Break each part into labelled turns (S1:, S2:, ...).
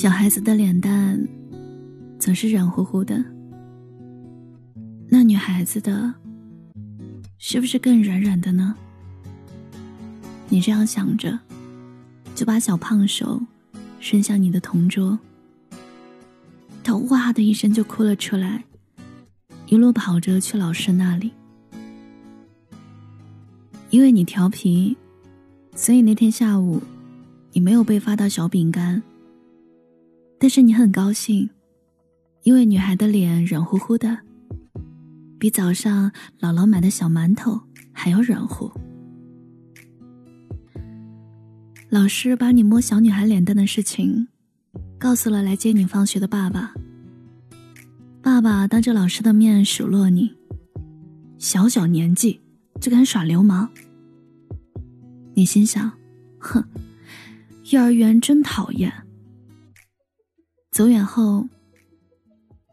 S1: 小孩子的脸蛋总是软乎乎的，那女孩子的是不是更软软的呢？你这样想着，就把小胖手伸向你的同桌。他哇的一声就哭了出来，一路跑着去老师那里。因为你调皮，所以那天下午你没有被发到小饼干。但是你很高兴，因为女孩的脸软乎乎的，比早上姥姥买的小馒头还要软乎。老师把你摸小女孩脸蛋的事情，告诉了来接你放学的爸爸。爸爸当着老师的面数落你，小小年纪就敢耍流氓。你心想，哼，幼儿园真讨厌。走远后，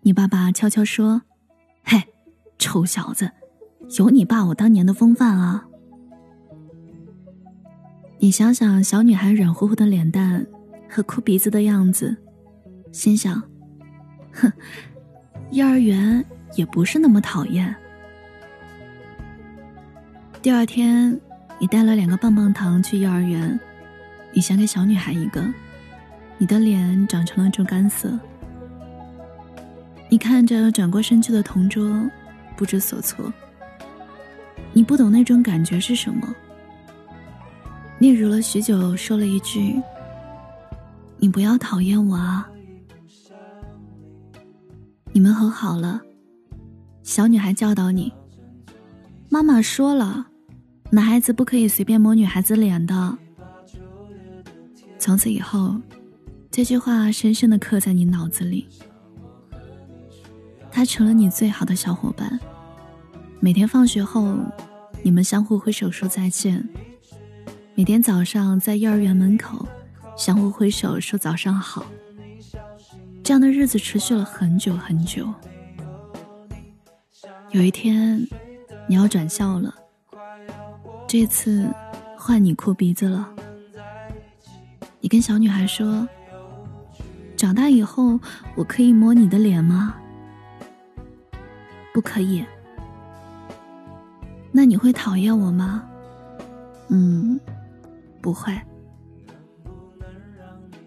S1: 你爸爸悄悄说：“嘿，臭小子，有你爸我当年的风范啊！”你想想小女孩软乎乎的脸蛋和哭鼻子的样子，心想：“哼，幼儿园也不是那么讨厌。”第二天，你带了两个棒棒糖去幼儿园，你想给小女孩一个。你的脸长成了猪肝色，你看着转过身去的同桌，不知所措。你不懂那种感觉是什么。嗫嚅了许久，说了一句：“你不要讨厌我啊。”你们和好了，小女孩教导你：“妈妈说了，男孩子不可以随便摸女孩子脸的。”从此以后。这句话深深的刻在你脑子里，他成了你最好的小伙伴。每天放学后，你们相互挥手说再见；每天早上在幼儿园门口，相互挥手说早上好。这样的日子持续了很久很久。有一天，你要转校了，这次换你哭鼻子了。你跟小女孩说。长大以后，我可以摸你的脸吗？不可以。那你会讨厌我吗？嗯，不会。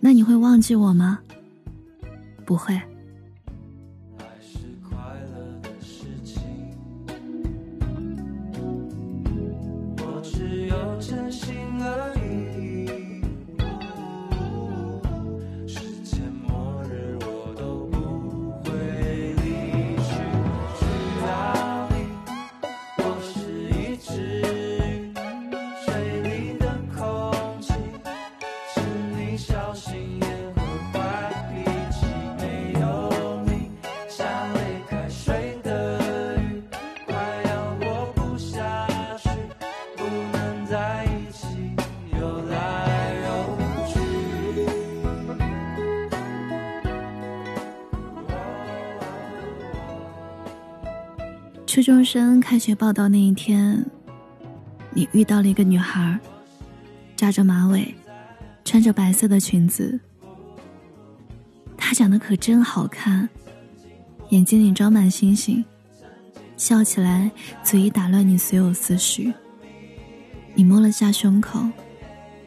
S1: 那你会忘记我吗？不会。初中生开学报道那一天，你遇到了一个女孩，扎着马尾，穿着白色的裙子。她长得可真好看，眼睛里装满星星，笑起来足以打乱你所有思绪。你摸了下胸口，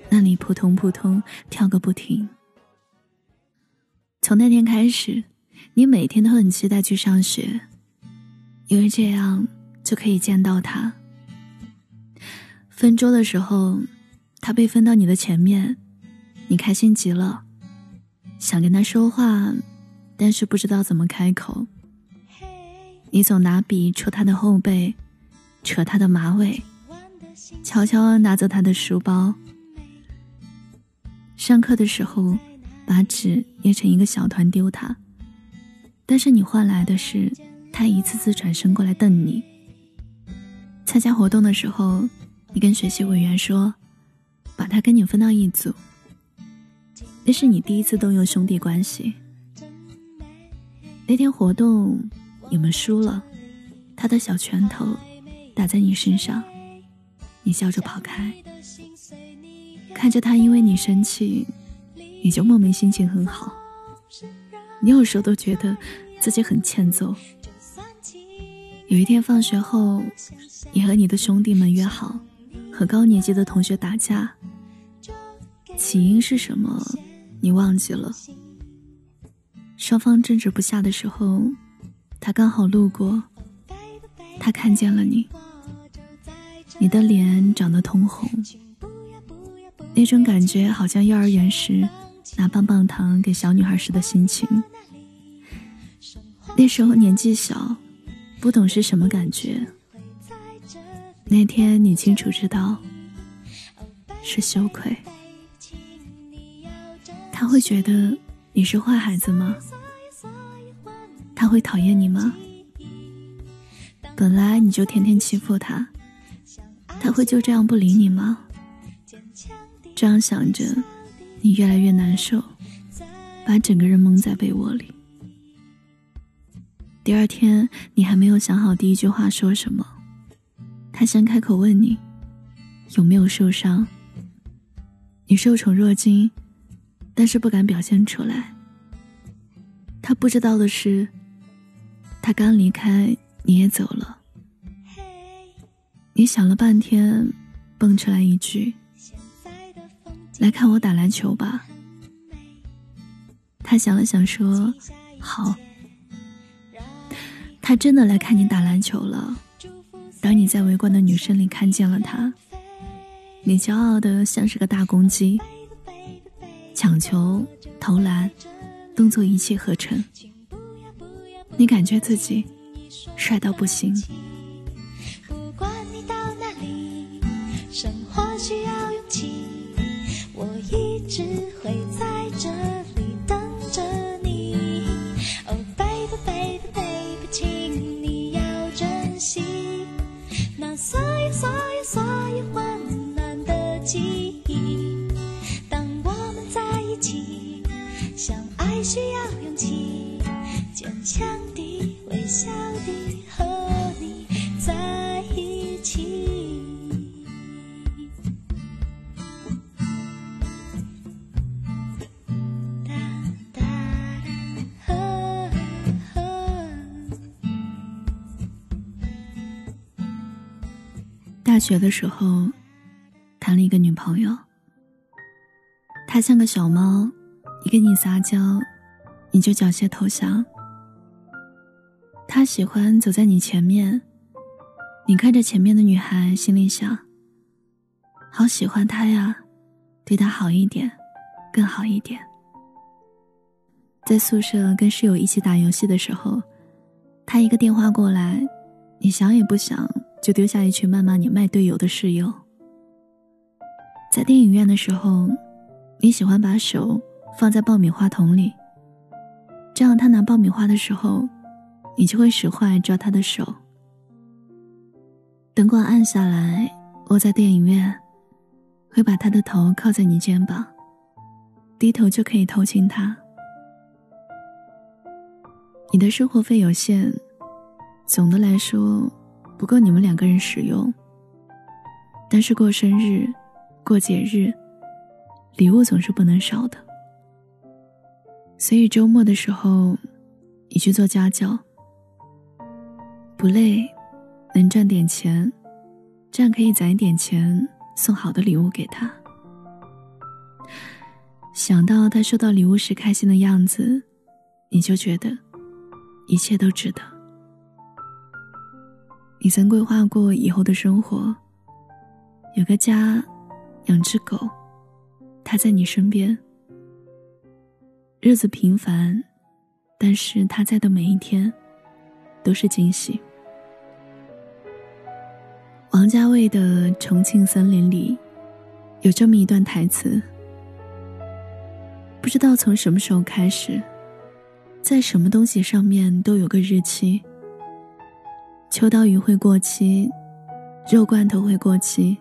S1: 那里扑通扑通跳个不停。从那天开始，你每天都很期待去上学。因为这样就可以见到他。分桌的时候，他被分到你的前面，你开心极了，想跟他说话，但是不知道怎么开口。你总拿笔戳他的后背，扯他的马尾，悄悄拿走他的书包。上课的时候，把纸捏成一个小团丢他，但是你换来的是。他一次次转身过来瞪你。参加活动的时候，你跟学习委员说，把他跟你分到一组。那是你第一次动用兄弟关系。那天活动你们输了，他的小拳头打在你身上，你笑着跑开。看着他因为你生气，你就莫名心情很好。你有时候都觉得自己很欠揍。有一天放学后，你和你的兄弟们约好和高年级的同学打架，起因是什么？你忘记了。双方争执不下的时候，他刚好路过，他看见了你，你的脸长得通红，那种感觉好像幼儿园时拿棒棒糖给小女孩时的心情。那时候年纪小。不懂是什么感觉。那天你清楚知道，是羞愧。他会觉得你是坏孩子吗？他会讨厌你吗？本来你就天天欺负他，他会就这样不理你吗？这样想着，你越来越难受，把整个人蒙在被窝里。第二天，你还没有想好第一句话说什么，他先开口问你有没有受伤。你受宠若惊，但是不敢表现出来。他不知道的是，他刚离开，你也走了。你想了半天，蹦出来一句：“来看我打篮球吧。”他想了想说：“好。”他真的来看你打篮球了。当你在围观的女生里看见了他，你骄傲的像是个大公鸡，抢球、投篮，动作一气呵成。你感觉自己帅到不行。大学的时候，谈了一个女朋友，她像个小猫，一跟你撒娇。你就缴械投降。他喜欢走在你前面，你看着前面的女孩，心里想：好喜欢她呀，对她好一点，更好一点。在宿舍跟室友一起打游戏的时候，他一个电话过来，你想也不想就丢下一群谩骂你卖队友的室友。在电影院的时候，你喜欢把手放在爆米花桶里。这样，他拿爆米花的时候，你就会使坏抓他的手。灯光暗下来，窝在电影院，会把他的头靠在你肩膀，低头就可以偷亲他。你的生活费有限，总的来说不够你们两个人使用。但是过生日、过节日，礼物总是不能少的。所以周末的时候，你去做家教，不累，能赚点钱，这样可以攒一点钱送好的礼物给他。想到他收到礼物时开心的样子，你就觉得一切都值得。你曾规划过以后的生活，有个家，养只狗，它在你身边。日子平凡，但是它在的每一天，都是惊喜。王家卫的《重庆森林》里，有这么一段台词：不知道从什么时候开始，在什么东西上面都有个日期。秋刀鱼会过期，肉罐头会过期，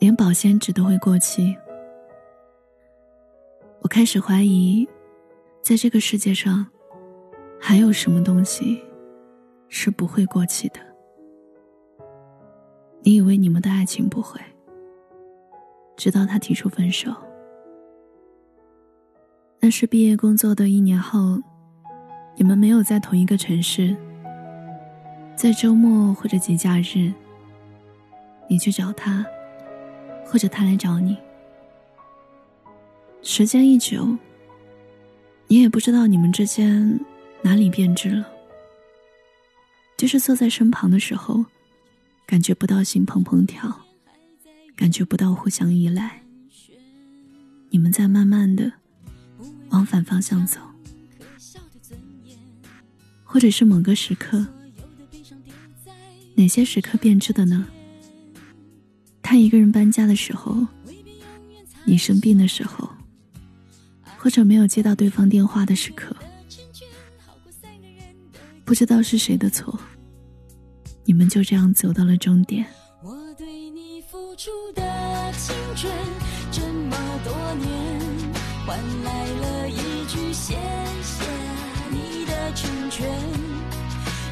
S1: 连保鲜纸都会过期。我开始怀疑，在这个世界上，还有什么东西是不会过期的？你以为你们的爱情不会，直到他提出分手。但是毕业工作的一年后，你们没有在同一个城市。在周末或者节假日，你去找他，或者他来找你。时间一久，你也不知道你们之间哪里变质了。就是坐在身旁的时候，感觉不到心怦怦跳，感觉不到互相依赖。你们在慢慢的往反方向走，或者是某个时刻。哪些时刻变质的呢？他一个人搬家的时候，你生病的时候，或者没有接到对方电话的时刻，不知道是谁的错，你们就这样走到了终点。
S2: 我对你付出的青春这么多年，换来了一句谢谢你的成全，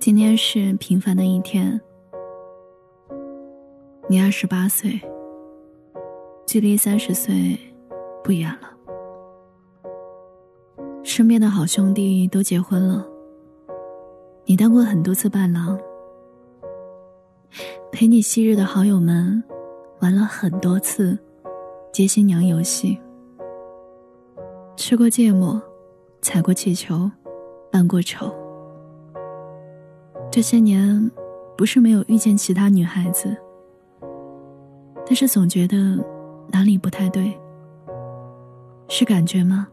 S2: 今天
S1: 是平凡的一天，你二十八岁，距离三十岁不远了。身边的好兄弟都结婚了，你当过很多次伴郎，陪你昔日的好友们玩了很多次接新娘游戏，吃过芥末，踩过气球，扮过丑。这些年，不是没有遇见其他女孩子，但是总觉得哪里不太对。是感觉吗？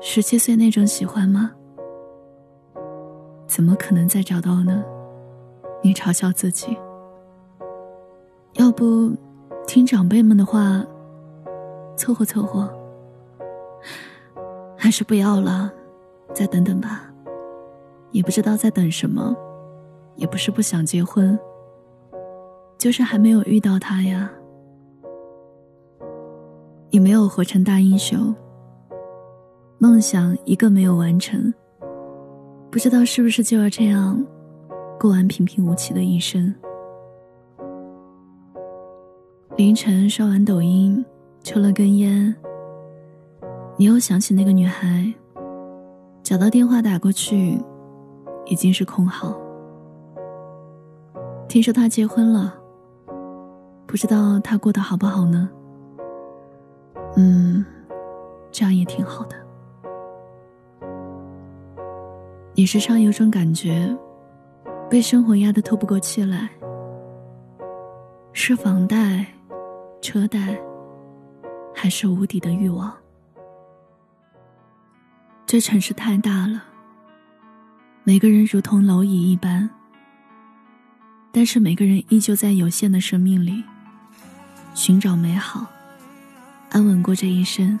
S1: 十七岁那种喜欢吗？怎么可能再找到呢？你嘲笑自己。要不，听长辈们的话，凑合凑合。还是不要了，再等等吧。也不知道在等什么，也不是不想结婚，就是还没有遇到他呀。你没有活成大英雄，梦想一个没有完成，不知道是不是就要这样过完平平无奇的一生。凌晨刷完抖音，抽了根烟，你又想起那个女孩，找到电话打过去。已经是空号。听说他结婚了，不知道他过得好不好呢？嗯，这样也挺好的。你时常有种感觉，被生活压得透不过气来，是房贷、车贷，还是无底的欲望？这城市太大了。每个人如同蝼蚁一般，但是每个人依旧在有限的生命里寻找美好，安稳过这一生。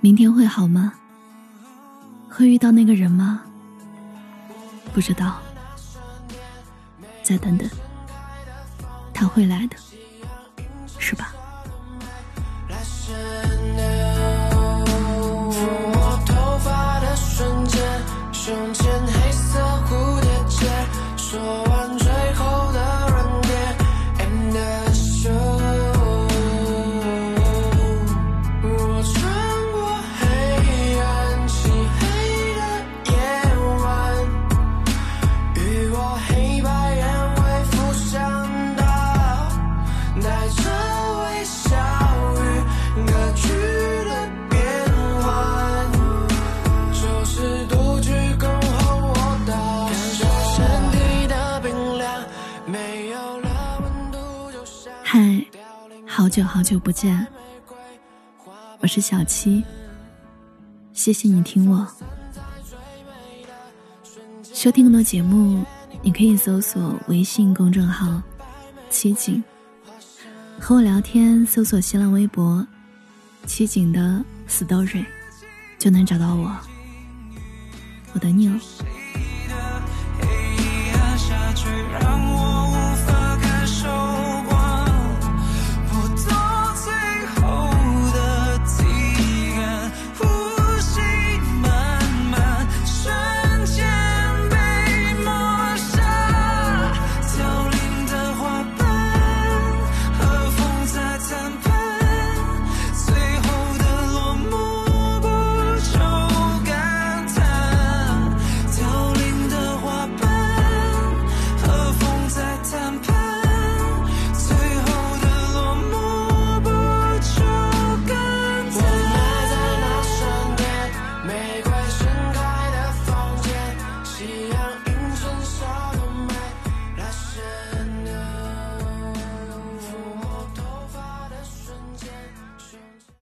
S1: 明天会好吗？会遇到那个人吗？不知道，再等等，他会来的，好久好久不见，我是小七，谢谢你听我。收听更多节目，你可以搜索微信公众号七景，和我聊天，搜索新浪微博七景的 story 就能找到我。我等你哦。